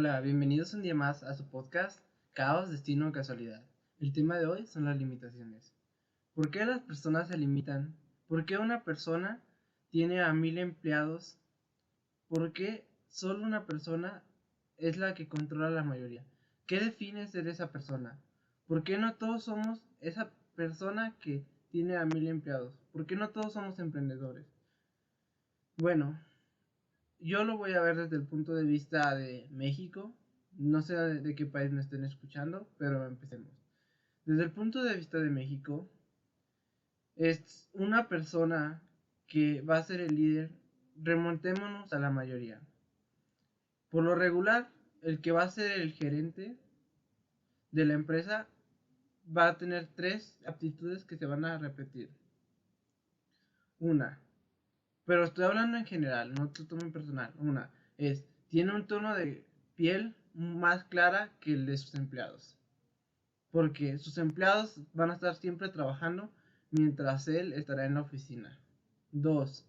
Hola, bienvenidos un día más a su podcast Caos, Destino o Casualidad. El tema de hoy son las limitaciones. ¿Por qué las personas se limitan? ¿Por qué una persona tiene a mil empleados? ¿Por qué solo una persona es la que controla la mayoría? ¿Qué define ser esa persona? ¿Por qué no todos somos esa persona que tiene a mil empleados? ¿Por qué no todos somos emprendedores? Bueno, yo lo voy a ver desde el punto de vista de México. No sé de, qué país me estén escuchando, pero empecemos. Desde el punto de vista de México, es una persona que va a ser el líder. Remontémonos a la mayoría. Por lo regular, el que va a ser el gerente de la empresa va a tener tres aptitudes que se van a repetir. Una, pero estoy hablando en general, no te tomen personal. Una es, tiene un tono de piel más clara que el de sus empleados. Porque sus empleados van a estar siempre trabajando mientras él estará en la oficina. Dos,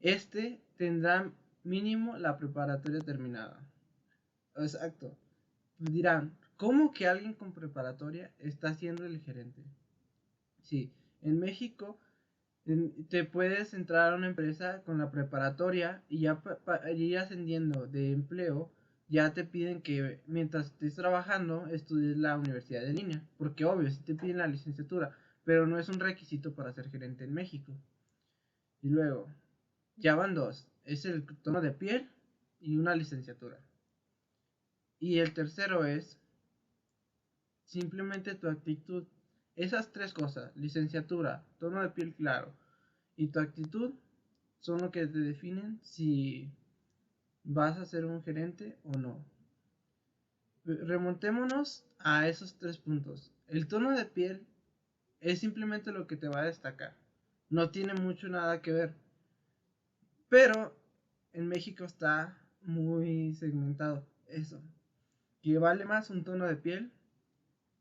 este tendrá mínimo la preparatoria terminada. Exacto. Dirán, ¿cómo que alguien con preparatoria está siendo el gerente? Sí, en México te puedes entrar a una empresa con la preparatoria y ya ir ascendiendo de empleo, ya te piden que mientras estés trabajando estudies la universidad de línea. Porque obvio, si te piden la licenciatura, pero no es un requisito para ser gerente en México. Y luego, ya van dos. Es el tono de piel y una licenciatura. Y el tercero es simplemente tu actitud esas tres cosas, licenciatura, tono de piel claro y tu actitud, son lo que te definen si vas a ser un gerente o no. Remontémonos a esos tres puntos. El tono de piel es simplemente lo que te va a destacar. No tiene mucho nada que ver. Pero en México está muy segmentado eso. Que vale más un tono de piel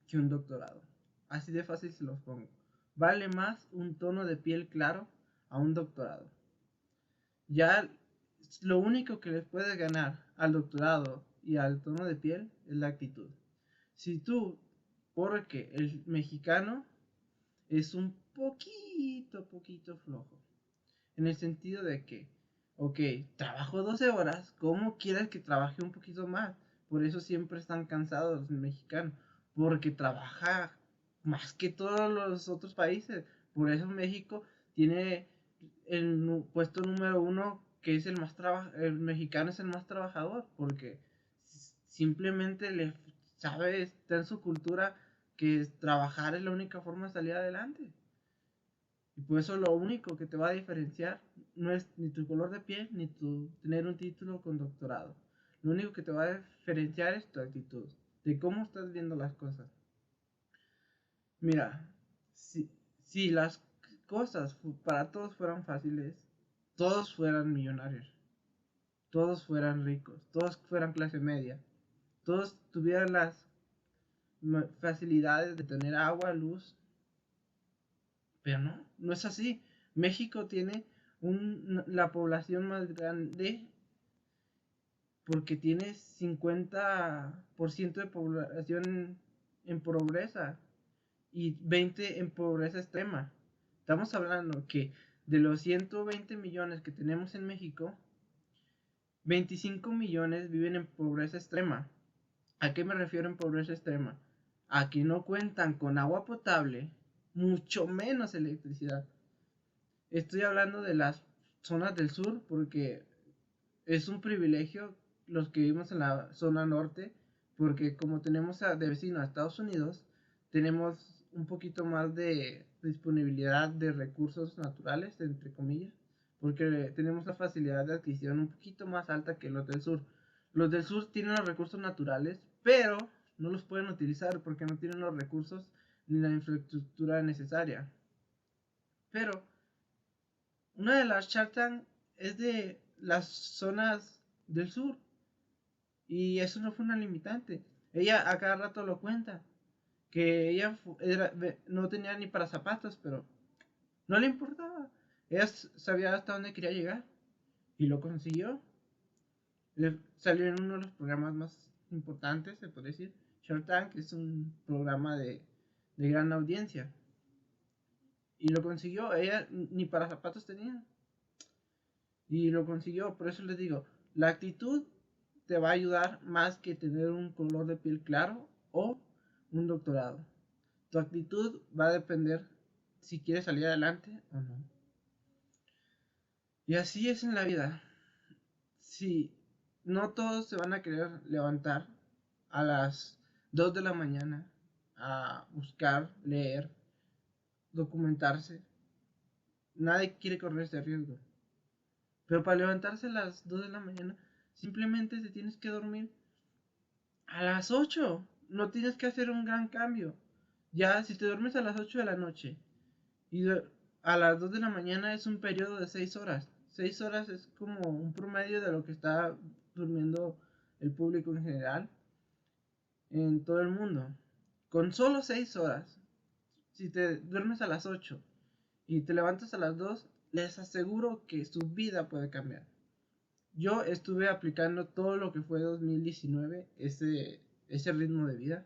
que un doctorado. Así de fácil se los pongo. Vale más un tono de piel claro a un doctorado. Ya lo único que les puede ganar al doctorado y al tono de piel es la actitud. Si tú, porque el mexicano es un poquito, poquito flojo. En el sentido de que, ok, trabajo 12 horas, ¿cómo quieres que trabaje un poquito más? Por eso siempre están cansados los mexicanos. Porque trabaja más que todos los otros países. Por eso México tiene el puesto número uno que es el más el mexicano es el más trabajador porque simplemente le sabe está en su cultura que trabajar es la única forma de salir adelante. Y por eso lo único que te va a diferenciar no es ni tu color de piel ni tu tener un título con doctorado. Lo único que te va a diferenciar es tu actitud de cómo estás viendo las cosas. Mira, si, si las cosas para todos fueran fáciles, todos fueran millonarios, todos fueran ricos, todos fueran clase media, todos tuvieran las facilidades de tener agua, luz, pero no, no es así. México tiene un, la población más grande porque tiene 50% de población en pobreza y 20 en pobreza extrema. Estamos hablando que de los 120 millones que tenemos en México, 25 millones viven en pobreza extrema. ¿A qué me refiero en pobreza extrema? A que no cuentan con agua potable, mucho menos electricidad. Estoy hablando de las zonas del sur porque es un privilegio los que vivimos en la zona norte, porque como tenemos de vecino a Estados Unidos, tenemos un poquito más de disponibilidad de recursos naturales, entre comillas, porque tenemos la facilidad de adquisición un poquito más alta que los del sur. Los del sur tienen los recursos naturales, pero no los pueden utilizar porque no tienen los recursos ni la infraestructura necesaria. Pero una de las Shark es de las zonas del sur. Y eso no fue una limitante. Ella a cada rato lo cuenta que ella no tenía ni para zapatos, pero no le importaba. Ella sabía hasta dónde quería llegar y lo consiguió. salió en uno de los programas más importantes, se puede decir. Shark Tank es un programa de, de gran audiencia. Y lo consiguió, ella ni para zapatos tenía. Y lo consiguió, por eso les digo, la actitud te va a ayudar más que tener un color de piel claro o un doctorado. Tu actitud va a depender si quieres salir adelante o no. Y así es en la vida. Si no todos se van a querer levantar a las 2 de la mañana a buscar, leer, documentarse. Nadie quiere correr ese riesgo. Pero para levantarse a las 2 de la mañana, simplemente te tienes que dormir a las 8. No tienes que hacer un gran cambio. Ya, si te duermes a las 8 de la noche y a las 2 de la mañana es un periodo de 6 horas. 6 horas es como un promedio de lo que está durmiendo el público en general en todo el mundo. Con solo 6 horas, si te duermes a las 8 y te levantas a las 2, les aseguro que su vida puede cambiar. Yo estuve aplicando todo lo que fue 2019, ese, ese ritmo de vida.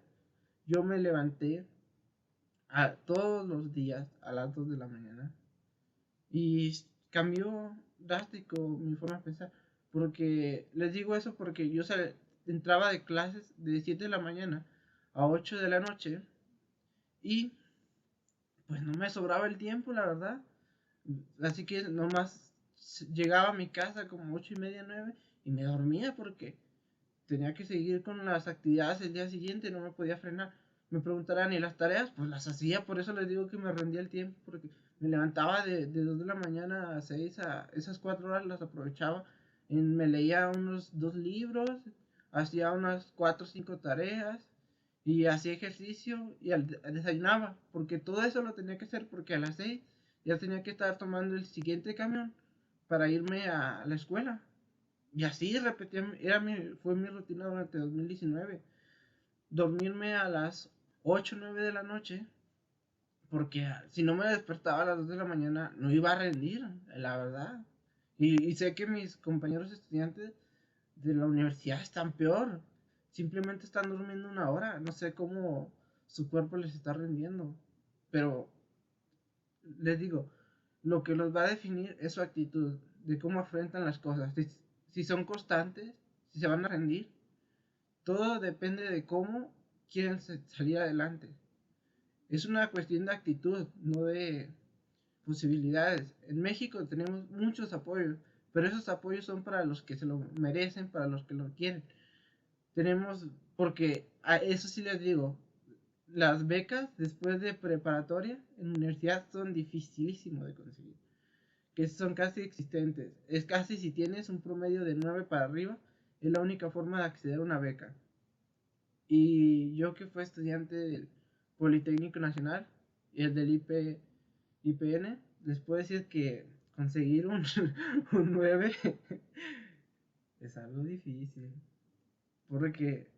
Yo me levanté a, todos los días a las 2 de la mañana y cambió drástico mi forma de pensar. Porque les digo eso porque yo entraba de clases de 7 de la mañana a 8 de la noche y pues no me sobraba el tiempo, la verdad. Así que nomás llegaba a mi casa como 8 y media, 9 y me dormía porque tenía que seguir con las actividades el día siguiente, no me podía frenar. Me preguntarán, ¿y las tareas? Pues las hacía, por eso les digo que me rendía el tiempo, porque me levantaba de, de 2 de la mañana a 6, a esas 4 horas las aprovechaba me leía unos dos libros, hacía unas cuatro o cinco tareas y hacía ejercicio y desayunaba, porque todo eso lo tenía que hacer porque a las seis ya tenía que estar tomando el siguiente camión para irme a la escuela. Y así repetía, era mi, fue mi rutina durante 2019. Dormirme a las 8 o 9 de la noche, porque si no me despertaba a las 2 de la mañana no iba a rendir, la verdad. Y, sé que mis compañeros estudiantes de la universidad están peor. Simplemente están durmiendo una hora. No sé cómo su cuerpo les está rindiendo. Pero les digo, lo que los va a definir es su actitud, de cómo afrontan las cosas. Si son constantes, si se van a rendir. Todo depende de cómo quieren salir adelante. Es una cuestión de actitud, no de posibilidades. En México tenemos muchos apoyos, pero esos apoyos son para los que se lo merecen, para los que lo quieren. Tenemos, porque eso sí les digo, las becas después de preparatoria en universidad son dificilísimo de conseguir, que son casi existentes. Es casi si tienes un promedio de 9 para arriba, es la única forma de acceder a una beca. Y yo que fui estudiante del Politécnico Nacional y el del IP IPN, les puedo decir que conseguir un, un 9 es algo difícil. Porque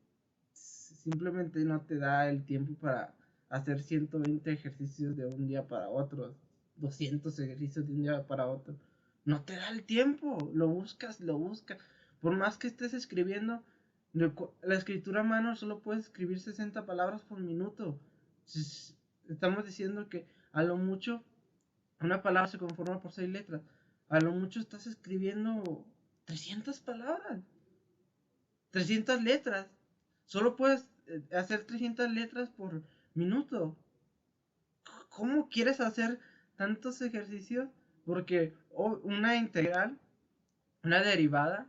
simplemente no te da el tiempo para hacer 120 ejercicios de un día para otro, 200 ejercicios de un día para otro. No te da el tiempo, lo buscas, lo buscas. Por más que estés escribiendo, la escritura a mano solo puedes escribir 60 palabras por minuto. Estamos diciendo que a lo mucho una palabra se conforma por seis letras. A lo mucho estás escribiendo 300 palabras. 300 letras. Solo puedes eh, hacer 300 letras por minuto. ¿Cómo quieres hacer tantos ejercicios? Porque una integral, una derivada,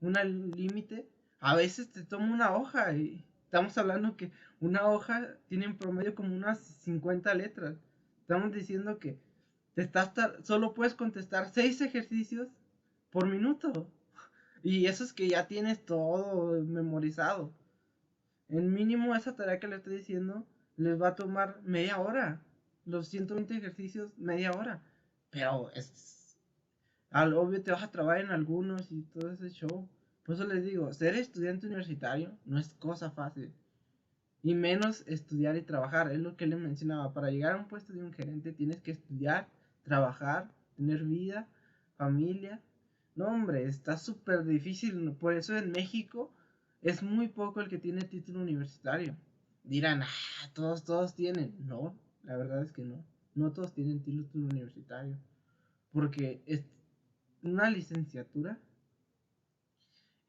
una límite, a veces te toma una hoja y estamos hablando que una hoja tiene en promedio como unas 50 letras. Estamos diciendo que estás solo puedes contestar seis ejercicios por minuto. Y eso es que ya tienes todo memorizado. En mínimo esa tarea que le estoy diciendo les va a tomar media hora. Los 120 ejercicios, media hora. Pero es... Al obvio te vas a trabajar en algunos y todo ese show. Por eso les digo, ser estudiante universitario no es cosa fácil. Y menos estudiar y trabajar. Es lo que le mencionaba. Para llegar a un puesto de un gerente tienes que estudiar trabajar, tener vida, familia, No, hombre, está súper difícil. Por eso en México es muy poco el que tiene título universitario. Dirán, ah, todos, todos tienen. No, la verdad es que no. No todos tienen título universitario. Porque es una licenciatura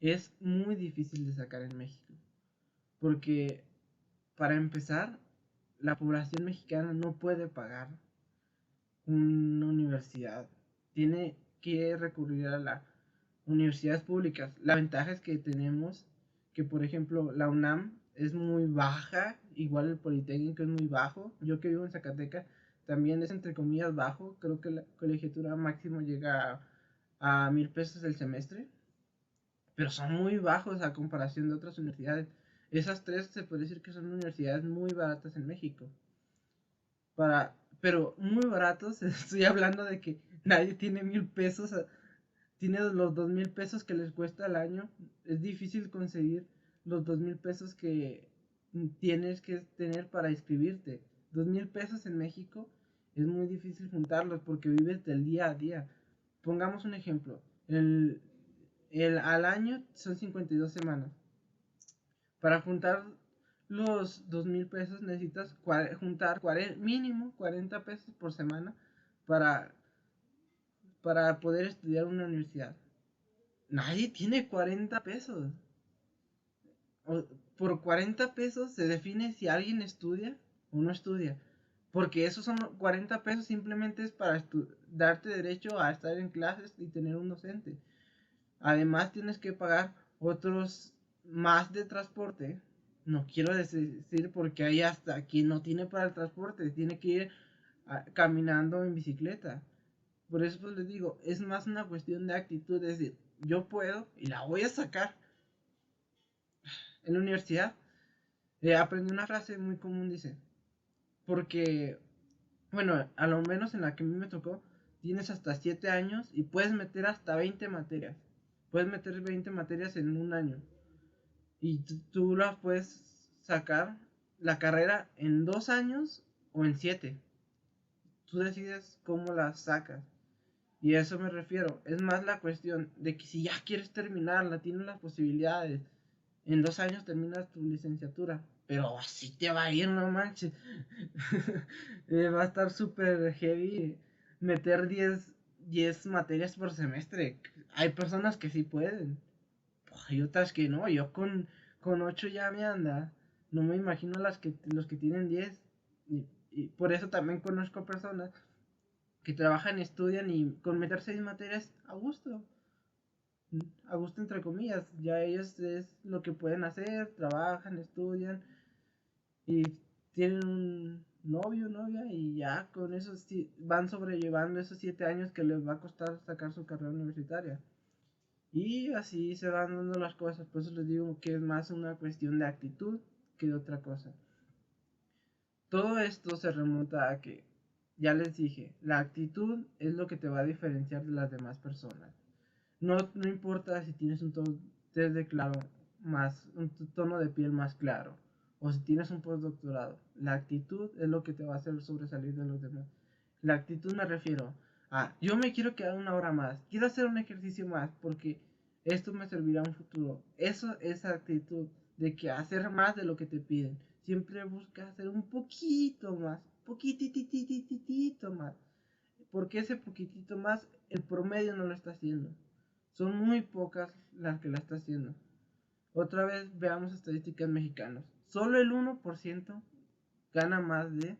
es muy difícil de sacar en México. Porque, para empezar, la población mexicana no puede pagar una universidad. Tiene que recurrir a las universidades públicas. La ventaja es que tenemos que, por ejemplo, la UNAM es muy baja, igual el Politécnico es muy bajo. Yo que vivo en Zacatecas también es entre comillas bajo. Creo que la colegiatura máximo llega a, a mil pesos el semestre pero son muy bajos a comparación de otras universidades. Esas tres se puede decir que son universidades muy baratas en México. Para, pero muy baratos, estoy hablando de que nadie tiene mil pesos, tiene los dos mil pesos que les cuesta al año. Es difícil conseguir los dos mil pesos que tienes que tener para inscribirte. Dos mil pesos en México es muy difícil juntarlos porque vives del día a día. Pongamos un ejemplo. El, el, al año son 52 semanas. Para juntar los dos mil pesos necesitas juntar mínimo 40 pesos por semana para, para poder estudiar una universidad. Nadie tiene 40 pesos. Por 40 pesos se define si alguien estudia o no estudia. Porque esos son 40 pesos simplemente es para darte derecho a estar en clases y tener un docente. Además tienes que pagar otros más de transporte. No quiero decir porque hay hasta quien no tiene para el transporte, tiene que ir caminando en bicicleta. Por eso pues, les digo, es más una cuestión de actitud, es decir, yo puedo y la voy a sacar. En la universidad eh, aprendí una frase muy común, dice, porque, bueno, a lo menos en la que a mí me tocó, tienes hasta 7 años y puedes meter hasta 20 materias. Puedes meter 20 materias en un año. Y tú, las puedes sacar la carrera en dos años o en siete. Tú decides cómo la sacas. Y a eso me refiero. Es más la cuestión de que si ya quieres terminarla, tienes las posibilidades. En dos años terminas tu licenciatura. Pero así te va a ir, no manches. Eh, va a estar súper heavy meter 10 10 materias por semestre. Hay personas que sí pueden. Hay otras que no. Yo con, con 8 ya me anda. No me imagino las que, los que tienen 10. Y, por eso también conozco personas que trabajan, estudian y con meter 6 materias a gusto. A gusto entre comillas. Ya ellos es lo que pueden hacer. Trabajan, estudian. Y tienen un, novio, novia, y ya con eso van sobrellevando esos siete años que les va a costar sacar su carrera universitaria. Y así se van dando las cosas, por eso les digo que es más una cuestión de actitud que de otra cosa. Todo esto se remonta a que, ya les dije, la actitud es lo que te va a diferenciar de las demás personas. No, no importa si tienes un tono de claro más, un tono de piel más claro o si tienes un postdoctorado. La actitud es lo que te va a hacer sobresalir de los demás. La actitud me refiero a, yo me quiero quedar una hora más, quiero hacer un ejercicio más porque esto me servirá en un futuro. Eso es actitud de que hacer más de lo que te piden. Siempre busca hacer un poquito más, poquititititito más. Porque ese poquitito más, el promedio no lo está haciendo. Son muy pocas las que la está haciendo. Otra vez veamos estadísticas mexicanas solo el 1% gana más de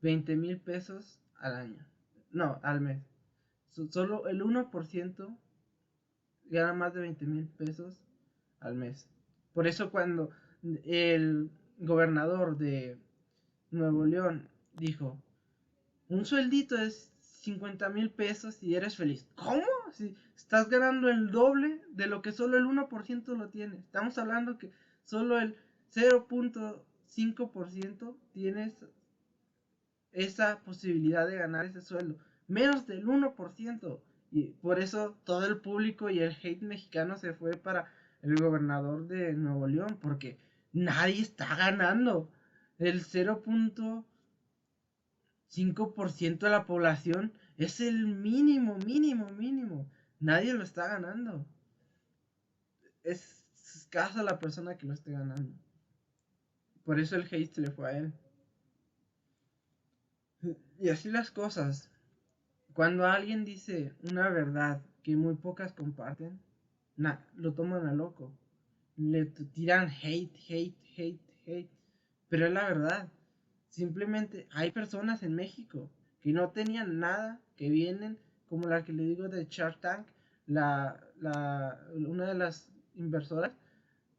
20 mil pesos al año. No, al mes. solo el 1% gana más de 20 mil pesos al mes. Por eso cuando el gobernador de Nuevo León dijo, un sueldito es 50 mil pesos y eres feliz. ¿Cómo? Si estás ganando el doble de lo que solo el 1% lo tiene. Estamos hablando que solo el 0.5% tienes esa posibilidad de ganar ese sueldo. Menos del 1%. Y por eso todo el público y el hate mexicano se fue para el gobernador de Nuevo León. Porque nadie está ganando. El 0.5% de la población es el mínimo, mínimo, mínimo. Nadie lo está ganando. Es escasa la persona que lo esté ganando. Por eso el hate se le fue a él. Y así las cosas. Cuando alguien dice una verdad que muy pocas comparten, lo toman a loco. Le tiran hate, hate, hate, hate. Pero es la verdad. Simplemente hay personas en México que no tenían nada, que vienen, como la que le digo de Shark Tank, la, la, una de las inversoras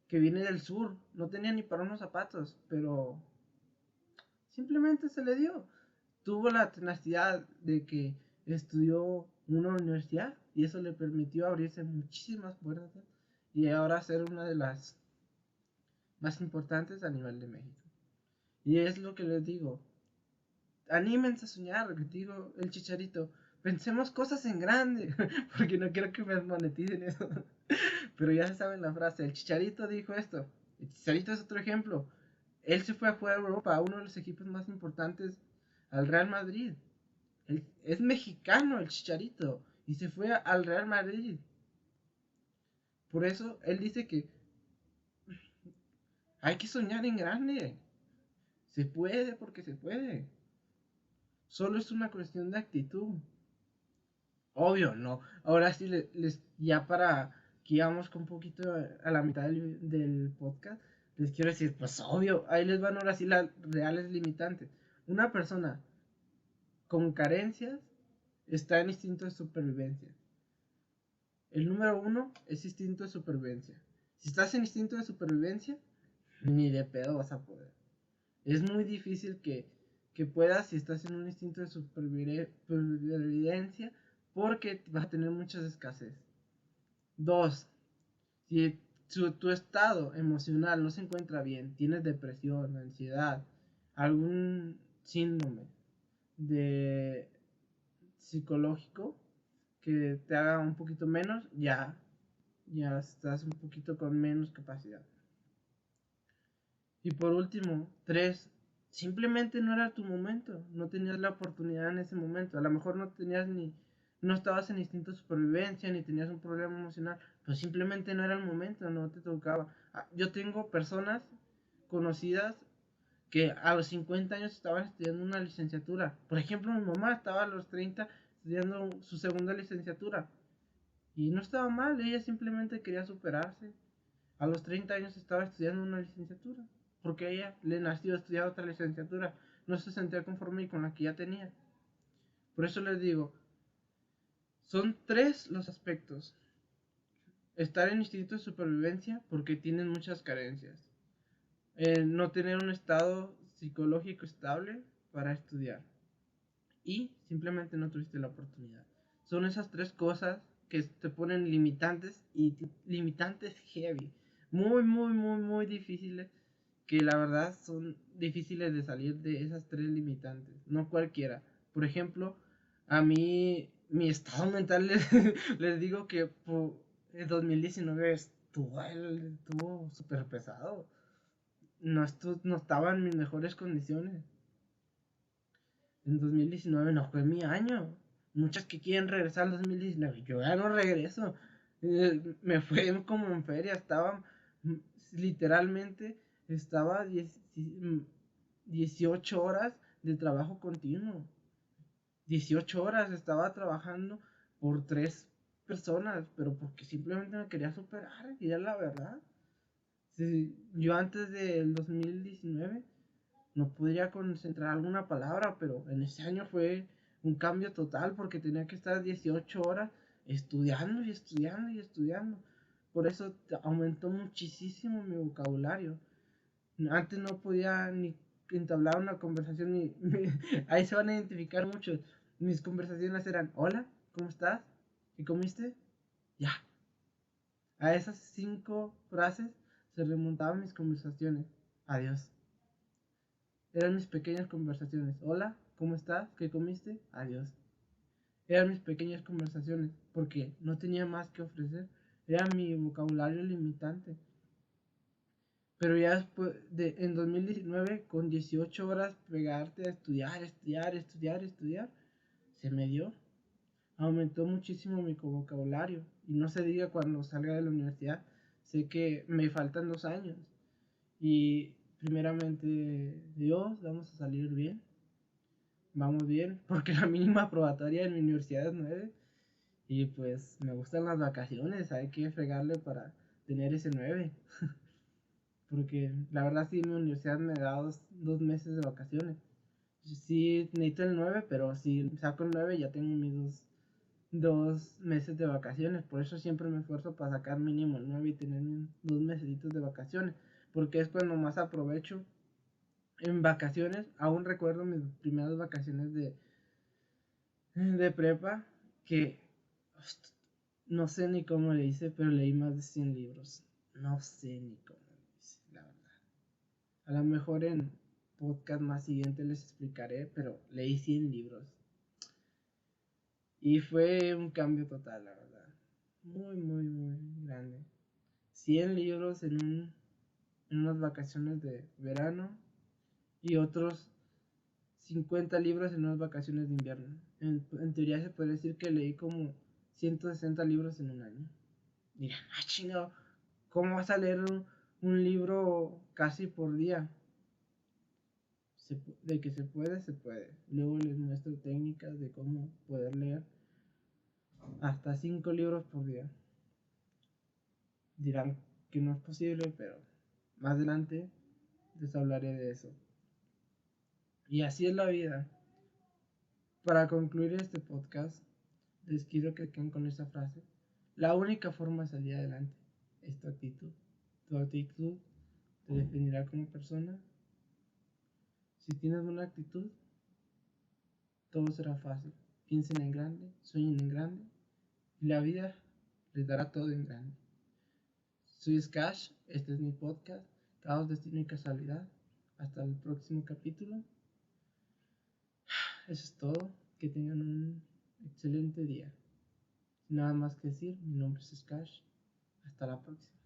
que viene del sur, no tenía ni para unos zapatos, pero simplemente se le dio. Tuvo la tenacidad de que estudió una universidad y eso le permitió abrirse muchísimas puertas y ahora ser una de las más importantes a nivel de México. Y es lo que les digo. Anímense a soñar, que digo el chicharito. Pensemos cosas en grande, porque no quiero que me moneticen eso. Pero ya se saben la frase. El chicharito dijo esto. El chicharito es otro ejemplo. Él se fue a jugar a Europa, a uno de los equipos más importantes, al Real Madrid. es mexicano el chicharito y se fue al Real Madrid. Por eso él dice que hay que soñar en grande. Se puede porque se puede. Solo es una cuestión de actitud. Obvio, no. Ahora sí, les, ya para que íbamos con un poquito a, la mitad del, podcast, les quiero decir, pues obvio, ahí les van ahora sí las reales limitantes. Una persona con carencias está en instinto de supervivencia. El número uno es instinto de supervivencia. Si estás en instinto de supervivencia, ni de pedo vas a poder. Es muy difícil que, puedas si estás en un instinto de supervivencia porque vas a tener muchas escasez. Dos, si tu, estado emocional no se encuentra bien, tienes depresión, ansiedad, algún síndrome de psicológico que te haga un poquito menos, ya, ya estás un poquito con menos capacidad. Y por último, tres, simplemente no era tu momento, no tenías la oportunidad en ese momento, a lo mejor no tenías ni, no estabas en instinto de supervivencia, ni tenías un problema emocional, pues simplemente no era el momento, no te tocaba. Ah, yo tengo personas conocidas que a los 50 años estaban estudiando una licenciatura. Por ejemplo, mi mamá estaba a los 30 estudiando su segunda licenciatura. Y no estaba mal, ella simplemente quería superarse. A los 30 años estaba estudiando una licenciatura porque ella le nació estudiar otra licenciatura, no se sentía conforme con la que ya tenía. Por eso les digo, son tres los aspectos. Estar en instituto de supervivencia porque tienen muchas carencias. no tener un estado psicológico estable para estudiar. Y simplemente no tuviste la oportunidad. Son esas tres cosas que te ponen limitantes y limitantes heavy. Muy, muy, muy, muy difíciles que la verdad son difíciles de salir de esas tres limitantes, no cualquiera. Por ejemplo, a mí mi estado mental les, digo que por el 2019 estuvo, estuvo súper pesado. No, no estaba en mis mejores condiciones. En 2019 no fue mi año. Muchas que quieren regresar al 2019. Yo ya no regreso. Eh, me fue como en feria. Estaba mm, literalmente estaba 18 mm, horas de trabajo continuo. 18 horas estaba trabajando por tres personas, pero porque simplemente me quería superar, y la verdad. yo antes del 2019 no podría concentrar alguna palabra, pero en ese año fue un cambio total porque tenía que estar 18 horas estudiando y estudiando y estudiando. Por eso aumentó muchísimo mi vocabulario. Antes no podía ni entablar una conversación, ni, ahí se van a identificar muchos. Mis conversaciones eran, hola, ¿cómo estás? ¿Qué comiste? Ya. A esas cinco frases se remontaban mis conversaciones. Adiós. Eran mis pequeñas conversaciones. Hola, ¿cómo estás? ¿Qué comiste? Adiós. Eran mis pequeñas conversaciones porque no tenía más que ofrecer. Era mi vocabulario limitante. Pero ya después, de, en 2019, con 18 horas, pegarte a estudiar, estudiar, estudiar, estudiar, se me dio. aumentó muchísimo mi vocabulario. Y no se diga cuando salga de la universidad, sé que me faltan dos años. Y primeramente, Dios, vamos a salir bien. Vamos bien, porque la mínima probatoria en mi universidad es 9. Y pues me gustan las vacaciones, hay que fregarle para tener ese 9. porque la verdad sí, mi universidad me da dos, dos meses de vacaciones. Sí, necesito el 9, pero si saco el 9 ya tengo mis dos dos meses de vacaciones. Por eso siempre me esfuerzo para sacar mínimo el 9 y tener dos meses de vacaciones. Porque es cuando más aprovecho en vacaciones. Aún recuerdo mis primeras vacaciones de, de prepa. Que no sé ni cómo le hice, pero leí más de 100 libros. No sé ni cómo le hice, la verdad. A lo mejor en podcast más siguiente les explicaré, pero leí 100 libros y fue un cambio total, la verdad. Muy, muy, muy grande. 100 libros en, un, en unas vacaciones de verano y otros 50 libros en unas vacaciones de invierno. En, teoría se puede decir que leí como 160 libros en un año. Mira, ah, chingado, ¿cómo vas a leer un libro casi por día? de que se puede, se puede. Luego les muestro técnicas de cómo poder leer hasta 5 libros por día. Dirán que no es posible, pero más adelante les hablaré de eso. Y así es la vida. Para concluir este podcast, les quiero que queden con esta frase. La única forma de salir adelante es tu actitud. Tu actitud te definirá como persona si tienes una actitud, todo será fácil. Piensen en grande, sueñen en grande y la vida les dará todo en grande. Soy Skash, este es mi podcast, Caos, Destino y Casualidad. Hasta el próximo capítulo. Eso es todo. Que tengan un excelente día. Sin nada más que decir, mi nombre es Skash. Hasta la próxima.